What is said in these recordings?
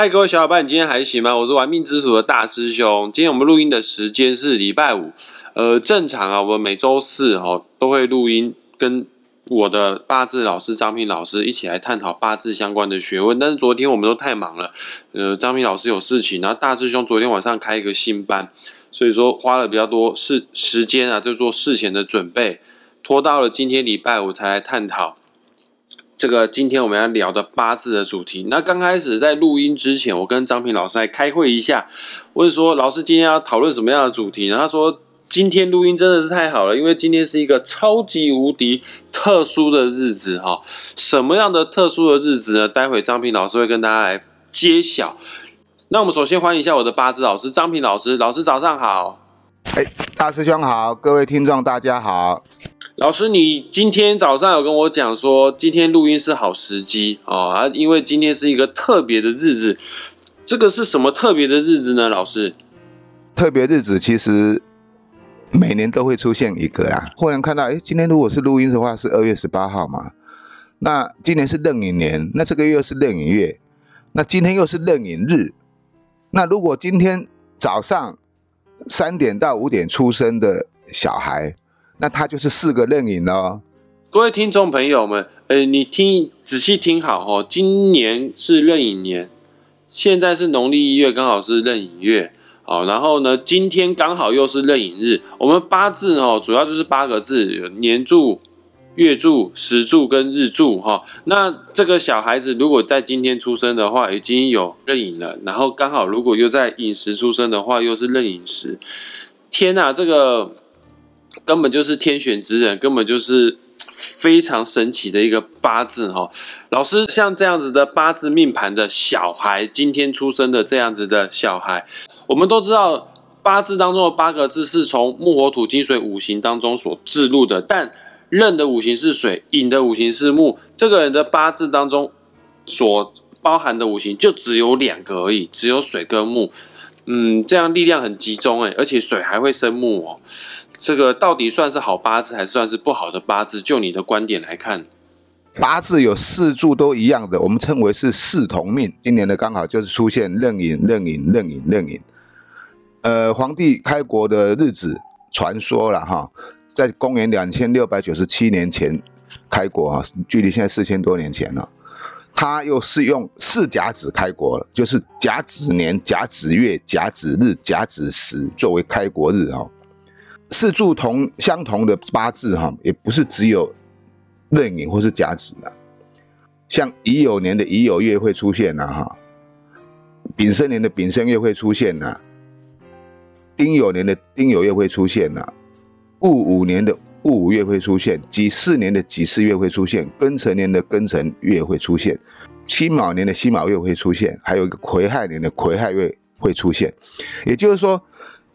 嗨，各位小伙伴，你今天还行吗？我是玩命之鼠的大师兄。今天我们录音的时间是礼拜五，呃，正常啊，我们每周四哦都会录音，跟我的八字老师张平老师一起来探讨八字相关的学问。但是昨天我们都太忙了，呃，张平老师有事情，然后大师兄昨天晚上开一个新班，所以说花了比较多事时间啊，就做事前的准备，拖到了今天礼拜五才来探讨。这个今天我们要聊的八字的主题。那刚开始在录音之前，我跟张平老师来开会一下，问说老师今天要讨论什么样的主题？然后他说今天录音真的是太好了，因为今天是一个超级无敌特殊的日子哈。什么样的特殊的日子呢？待会张平老师会跟大家来揭晓。那我们首先欢迎一下我的八字老师张平老师，老师早上好。哎，大师兄好，各位听众大家好。老师，你今天早上有跟我讲说，今天录音是好时机哦啊，因为今天是一个特别的日子。这个是什么特别的日子呢？老师，特别日子其实每年都会出现一个啊。忽然看到，哎，今天如果是录音的话，是二月十八号嘛？那今年是壬寅年，那这个月又是壬寅月，那今天又是壬寅日。那如果今天早上三点到五点出生的小孩，那他就是四个任影哦。各位听众朋友们，呃，你听仔细听好哦，今年是壬寅年，现在是农历一月，刚好是壬寅月，好，然后呢，今天刚好又是壬寅日。我们八字哦，主要就是八个字：年柱、月柱、时柱跟日柱哈。那这个小孩子如果在今天出生的话，已经有壬寅了，然后刚好如果又在寅时出生的话，又是壬寅时。天呐，这个！根本就是天选之人，根本就是 非常神奇的一个八字哈。老师，像这样子的八字命盘的小孩，今天出生的这样子的小孩，我们都知道八字当中的八个字是从木火土金水五行当中所制入的，但壬的五行是水，寅的五行是木，这个人的八字当中所包含的五行就只有两个而已，只有水跟木。嗯，这样力量很集中诶，而且水还会生木哦。这个到底算是好八字，还是算是不好的八字？就你的观点来看，八字有四柱都一样的，我们称为是四同命。今年的刚好就是出现壬寅、壬寅、壬寅、壬寅。呃，皇帝开国的日子，传说了哈，在公元两千六百九十七年前开国啊，距离现在四千多年前了。他又是用四甲子开国了，就是甲子年、甲子月、甲子日、甲子时作为开国日哈。四柱同相同的八字哈，也不是只有壬寅或是甲子的，像乙酉年的乙酉月会出现呐哈，丙申年的丙申月会出现呐，丁酉年的丁酉月会出现呐，戊午年的戊午月会出现，己巳年的己巳月会出现，庚辰年的庚辰月会出现，辛卯年的辛卯月会出现，还有一个癸亥年的癸亥月会出现，也就是说。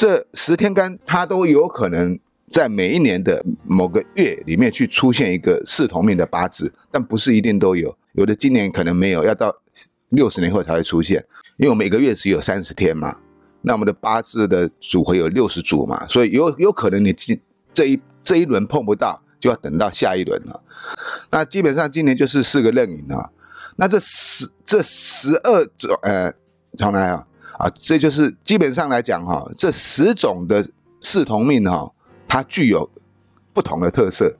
这十天干，它都有可能在每一年的某个月里面去出现一个四同命的八字，但不是一定都有，有的今年可能没有，要到六十年后才会出现。因为我每个月只有三十天嘛，那我们的八字的组合有六十组嘛，所以有有可能你今这一这一轮碰不到，就要等到下一轮了。那基本上今年就是四个壬寅啊，那这十这十二种呃，重来啊。啊，这就是基本上来讲哈，这十种的四同命哈，它具有不同的特色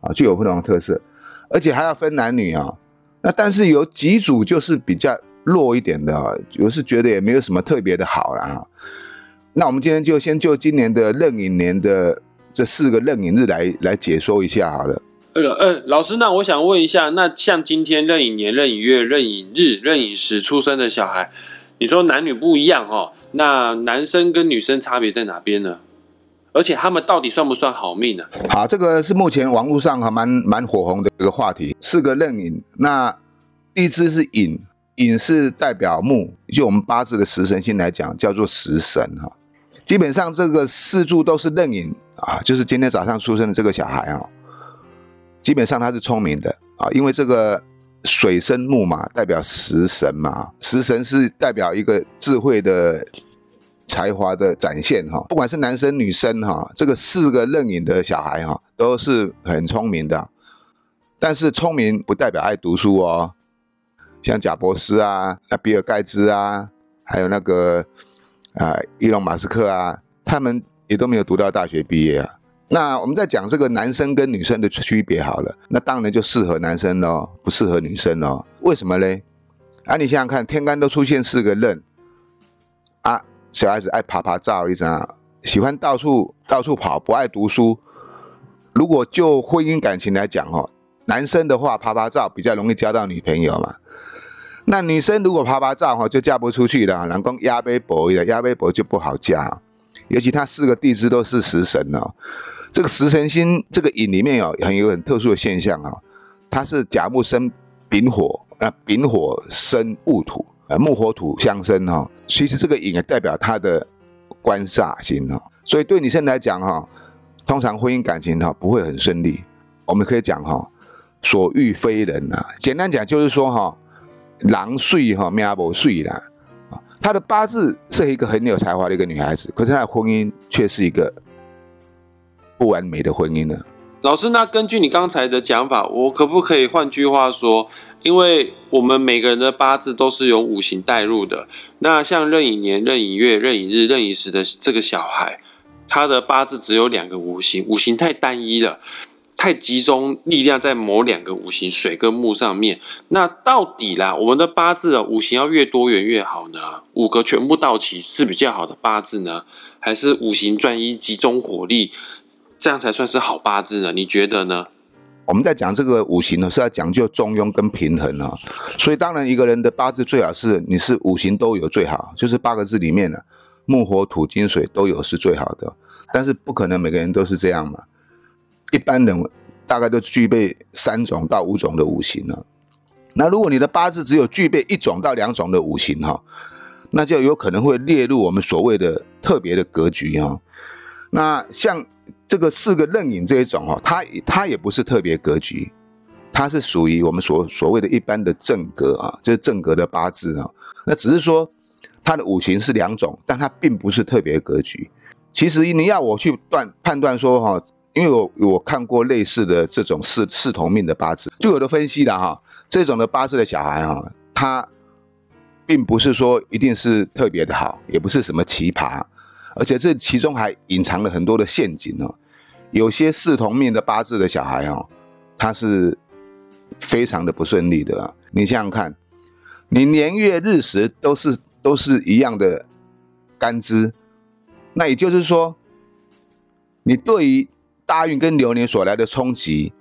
啊，具有不同的特色，而且还要分男女啊。那但是有几组就是比较弱一点的，我是觉得也没有什么特别的好了哈。那我们今天就先就今年的壬寅年的这四个壬寅日来来解说一下好了。呃呃，老师，那我想问一下，那像今天壬寅年、壬寅月、壬寅日、壬寅时出生的小孩。你说男女不一样哈，那男生跟女生差别在哪边呢？而且他们到底算不算好命呢？好，这个是目前网络上哈蛮蛮火红的一个话题。四个刃影，那第一支是寅，寅是代表木，就我们八字的食神星来讲，叫做食神哈。基本上这个四柱都是壬寅啊，就是今天早上出生的这个小孩啊，基本上他是聪明的啊，因为这个。水生木嘛，代表食神嘛，食神是代表一个智慧的才华的展现哈。不管是男生女生哈，这个四个壬寅的小孩哈，都是很聪明的。但是聪明不代表爱读书哦。像贾伯斯啊、那比尔盖茨啊，还有那个啊伊隆马斯克啊，他们也都没有读到大学毕业啊。那我们在讲这个男生跟女生的区别好了，那当然就适合男生喽，不适合女生喽。为什么嘞？啊，你想想看，天干都出现四个壬，啊，小孩子爱爬爬照，你想喜欢到处到处跑，不爱读书。如果就婚姻感情来讲，哦，男生的话爬爬照比较容易交到女朋友嘛。那女生如果爬爬照，哈，就嫁不出去了。老公压杯薄的，压杯薄就不好嫁。尤其他四个地支都是食神哦。这个食神星这个影里面有很有很特殊的现象啊，它是甲木生丙火，那丙火生戊土，呃木火土相生哈。其实这个影也代表他的官煞星哦。所以对女生来讲哈，通常婚姻感情哈不会很顺利。我们可以讲哈，所遇非人呐。简单讲就是说哈。狼睡哈，命不睡啦。她的八字是一个很有才华的一个女孩子，可是她的婚姻却是一个不完美的婚姻呢。老师，那根据你刚才的讲法，我可不可以换句话说？因为我们每个人的八字都是用五行带入的。那像壬寅年、壬寅月、壬寅日、壬寅时的这个小孩，他的八字只有两个五行，五行太单一了。太集中力量在某两个五行水跟木上面，那到底啦，我们的八字的五行要越多元越好呢？五个全部到齐是比较好的八字呢，还是五行专一集中火力，这样才算是好八字呢？你觉得呢？我们在讲这个五行呢，是要讲究中庸跟平衡啊，所以当然一个人的八字最好是你是五行都有最好，就是八个字里面呢，木火土金水都有是最好的，但是不可能每个人都是这样嘛。一般人大概都具备三种到五种的五行了。那如果你的八字只有具备一种到两种的五行哈，那就有可能会列入我们所谓的特别的格局哈。那像这个四个壬寅这一种哈，它它也不是特别格局，它是属于我们所所谓的一般的正格啊，就是正格的八字啊。那只是说它的五行是两种，但它并不是特别格局。其实你要我去断判断说哈。因为我我看过类似的这种四四同命的八字，就有的分析了哈，这种的八字的小孩哈，他并不是说一定是特别的好，也不是什么奇葩，而且这其中还隐藏了很多的陷阱哦。有些四同命的八字的小孩哦，他是非常的不顺利的啊。你想想看，你年月日时都是都是一样的干支，那也就是说，你对于大运跟流年所来的冲击，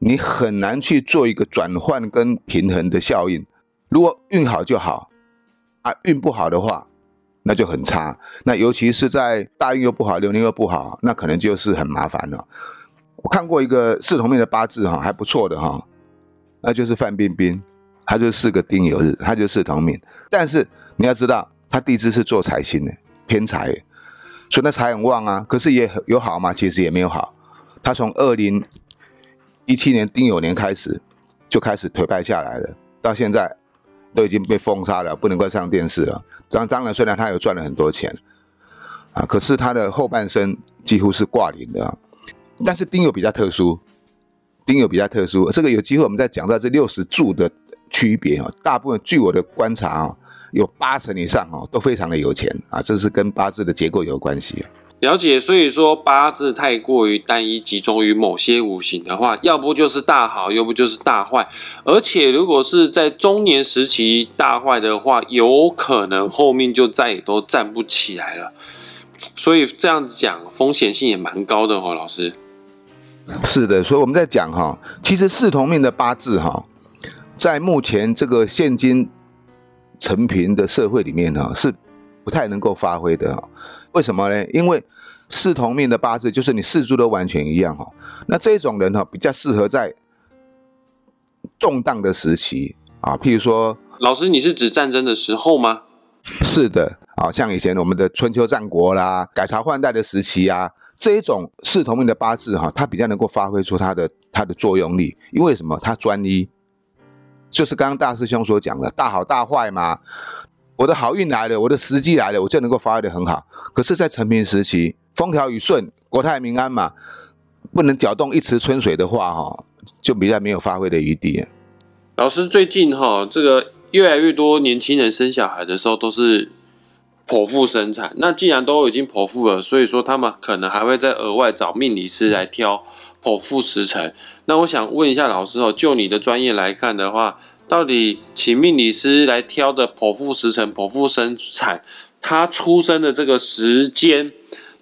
你很难去做一个转换跟平衡的效应。如果运好就好，啊，运不好的话，那就很差。那尤其是在大运又不好，流年又不好，那可能就是很麻烦了。我看过一个四同命的八字哈，还不错的哈，那就是范冰冰，她就是四个丁酉日，她就是四同命。但是你要知道，她地支是做财星的，偏财，所以那财很旺啊。可是也有好吗？其实也没有好。他从二零一七年丁酉年开始就开始颓败下来了，到现在都已经被封杀了，不能够上电视了。当当然，虽然他有赚了很多钱啊，可是他的后半生几乎是挂零的。但是丁酉比较特殊，丁酉比较特殊，这个有机会我们再讲到这六十柱的区别啊。大部分据我的观察啊，有八成以上哦都非常的有钱啊，这是跟八字的结构有关系。了解，所以说八字太过于单一，集中于某些五行的话，要不就是大好，要不就是大坏。而且如果是在中年时期大坏的话，有可能后面就再也都站不起来了。所以这样子讲，风险性也蛮高的哦，老师。是的，所以我们在讲哈，其实四同命的八字哈，在目前这个现今成平的社会里面哈，是不太能够发挥的。为什么呢？因为四同命的八字就是你四柱都完全一样哈。那这种人哈，比较适合在动荡的时期啊，譬如说，老师，你是指战争的时候吗？是的，啊，像以前我们的春秋战国啦，改朝换代的时期啊，这一种四同命的八字哈，它比较能够发挥出它的它的作用力。因为什么？它专一，就是刚刚大师兄所讲的大好大坏嘛。我的好运来了，我的时机来了，我就能够发挥的很好。可是，在成平时期，风调雨顺，国泰民安嘛，不能搅动一池春水的话，哈，就比较没有发挥的余地。老师最近哈，这个越来越多年轻人生小孩的时候都是剖腹生产。那既然都已经剖腹了，所以说他们可能还会再额外找命理师来挑剖腹时辰。那我想问一下老师哦，就你的专业来看的话，到底请命理师来挑的剖腹时辰、剖腹生产，他出生的这个时间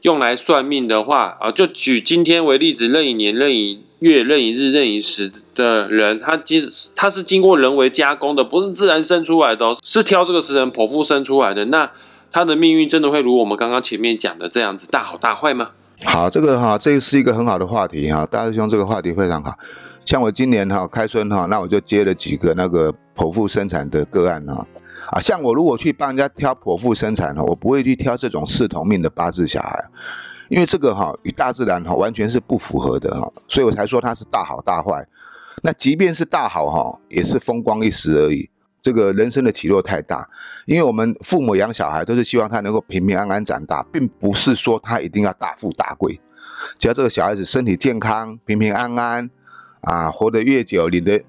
用来算命的话啊，就举今天为例子，任意年、任意月、任意日、任意时的人，他其实他是经过人为加工的，不是自然生出来的，是挑这个时辰剖腹生出来的。那他的命运真的会如我们刚刚前面讲的这样子大好大坏吗？好，这个哈，这是一个很好的话题哈，大师兄这个话题非常好。像我今年哈开春哈，那我就接了几个那个剖腹生产的个案哈。啊，像我如果去帮人家挑剖腹生产呢，我不会去挑这种四同命的八字小孩，因为这个哈与大自然哈完全是不符合的哈，所以我才说它是大好大坏。那即便是大好哈，也是风光一时而已。这个人生的起落太大，因为我们父母养小孩都是希望他能够平平安安长大，并不是说他一定要大富大贵，只要这个小孩子身体健康、平平安安啊，活得越久，领的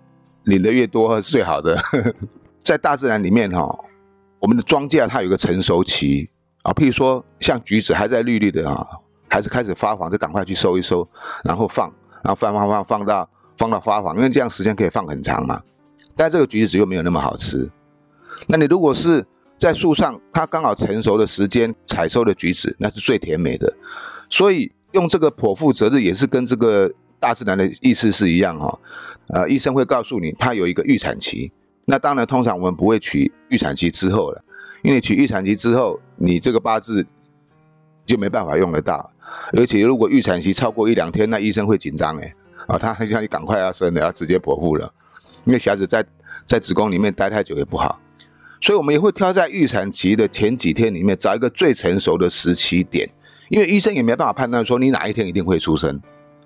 领的越多是最好的。在大自然里面哈，我们的庄稼它有个成熟期啊，譬如说像橘子还在绿绿的啊，还是开始发黄，就赶快去收一收，然后放，然后放放放放到放到发黄，因为这样时间可以放很长嘛。但这个橘子又没有那么好吃。那你如果是在树上，它刚好成熟的时间采收的橘子，那是最甜美的。所以用这个剖腹择日也是跟这个大自然的意思是一样哈。呃，医生会告诉你，它有一个预产期。那当然，通常我们不会取预产期之后了，因为取预产期之后，你这个八字就没办法用得到。而且如果预产期超过一两天，那医生会紧张哎，啊，他很想你赶快要生了，要直接剖腹了，因为小孩子在在子宫里面待太久也不好。所以我们也会挑在预产期的前几天里面找一个最成熟的时期点，因为医生也没办法判断说你哪一天一定会出生，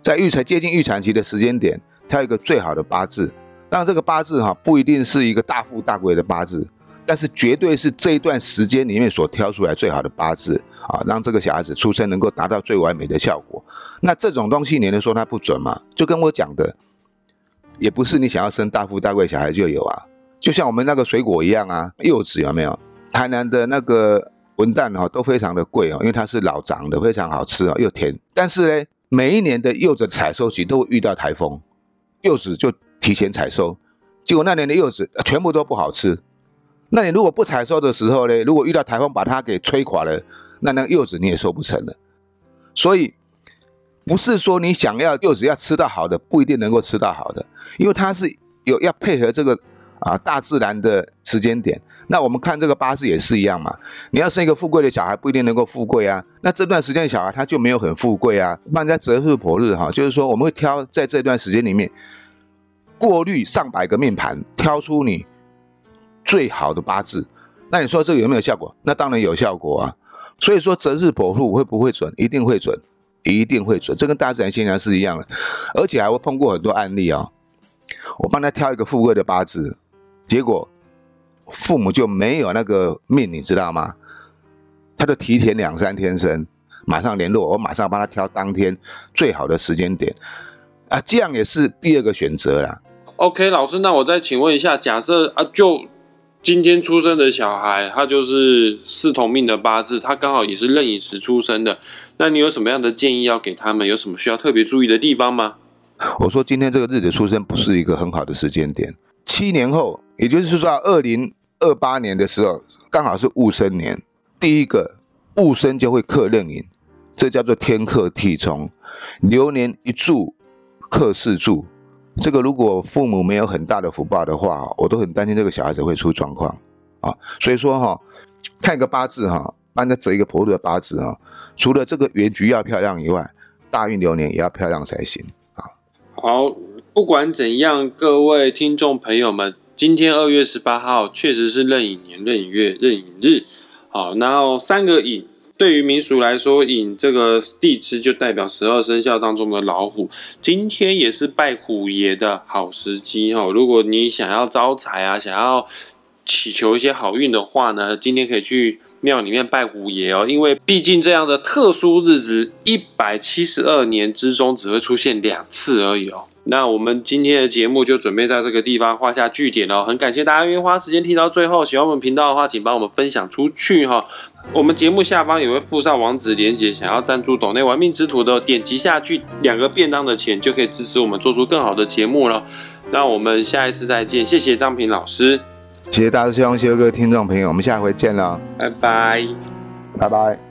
在预产接近预产期的时间点，挑一个最好的八字。但这个八字哈不一定是一个大富大贵的八字，但是绝对是这一段时间里面所挑出来最好的八字啊，让这个小孩子出生能够达到最完美的效果。那这种东西你能说它不准吗？就跟我讲的，也不是你想要生大富大贵小孩就有啊。就像我们那个水果一样啊，柚子有没有？台南的那个文旦哈都非常的贵哦，因为它是老长的，非常好吃哦，又甜。但是呢，每一年的柚子采收期都会遇到台风，柚子就。提前采收，结果那年的柚子全部都不好吃。那你如果不采收的时候呢？如果遇到台风把它给吹垮了，那那柚子你也收不成了。所以不是说你想要柚子要吃到好的，不一定能够吃到好的，因为它是有要配合这个啊大自然的时间点。那我们看这个八字也是一样嘛。你要生一个富贵的小孩，不一定能够富贵啊。那这段时间的小孩他就没有很富贵啊。放在择日破日哈，就是说我们会挑在这段时间里面。过滤上百个命盘，挑出你最好的八字。那你说这个有没有效果？那当然有效果啊。所以说择日剖腹会不会准？一定会准，一定会准。这跟大自然现象是一样的，而且还会碰过很多案例啊。我帮他挑一个富贵的八字，结果父母就没有那个命，你知道吗？他就提前两三天生，马上联络我，马上帮他挑当天最好的时间点啊，这样也是第二个选择啦。OK，老师，那我再请问一下，假设啊，就今天出生的小孩，他就是四同命的八字，他刚好也是壬寅时出生的，那你有什么样的建议要给他们？有什么需要特别注意的地方吗？我说今天这个日子出生不是一个很好的时间点，七年后，也就是说二零二八年的时候，刚好是戊申年，第一个戊申就会克壬寅，这叫做天克地冲，流年一柱克四柱。这个如果父母没有很大的福报的话，我都很担心这个小孩子会出状况啊。所以说哈，看一个八字哈，帮他择一个婆的八字啊，除了这个原局要漂亮以外，大运流年也要漂亮才行啊。好，不管怎样，各位听众朋友们，今天二月十八号确实是壬寅年、壬寅月、壬寅日，好，然后三个寅。对于民俗来说，寅这个地支就代表十二生肖当中的老虎。今天也是拜虎爷的好时机哈。如果你想要招财啊，想要祈求一些好运的话呢，今天可以去庙里面拜虎爷哦。因为毕竟这样的特殊日子，一百七十二年之中只会出现两次而已哦。那我们今天的节目就准备在这个地方画下句点哦。很感谢大家愿意花时间听到最后。喜欢我们频道的话，请帮我们分享出去哈。我们节目下方也会附上网址连接，想要赞助岛内玩命之徒的，点击下去，两个便当的钱就可以支持我们做出更好的节目了。那我们下一次再见，谢谢张平老师，谢谢大师兄，谢谢各位听众朋友，我们下回见了，拜拜。拜拜。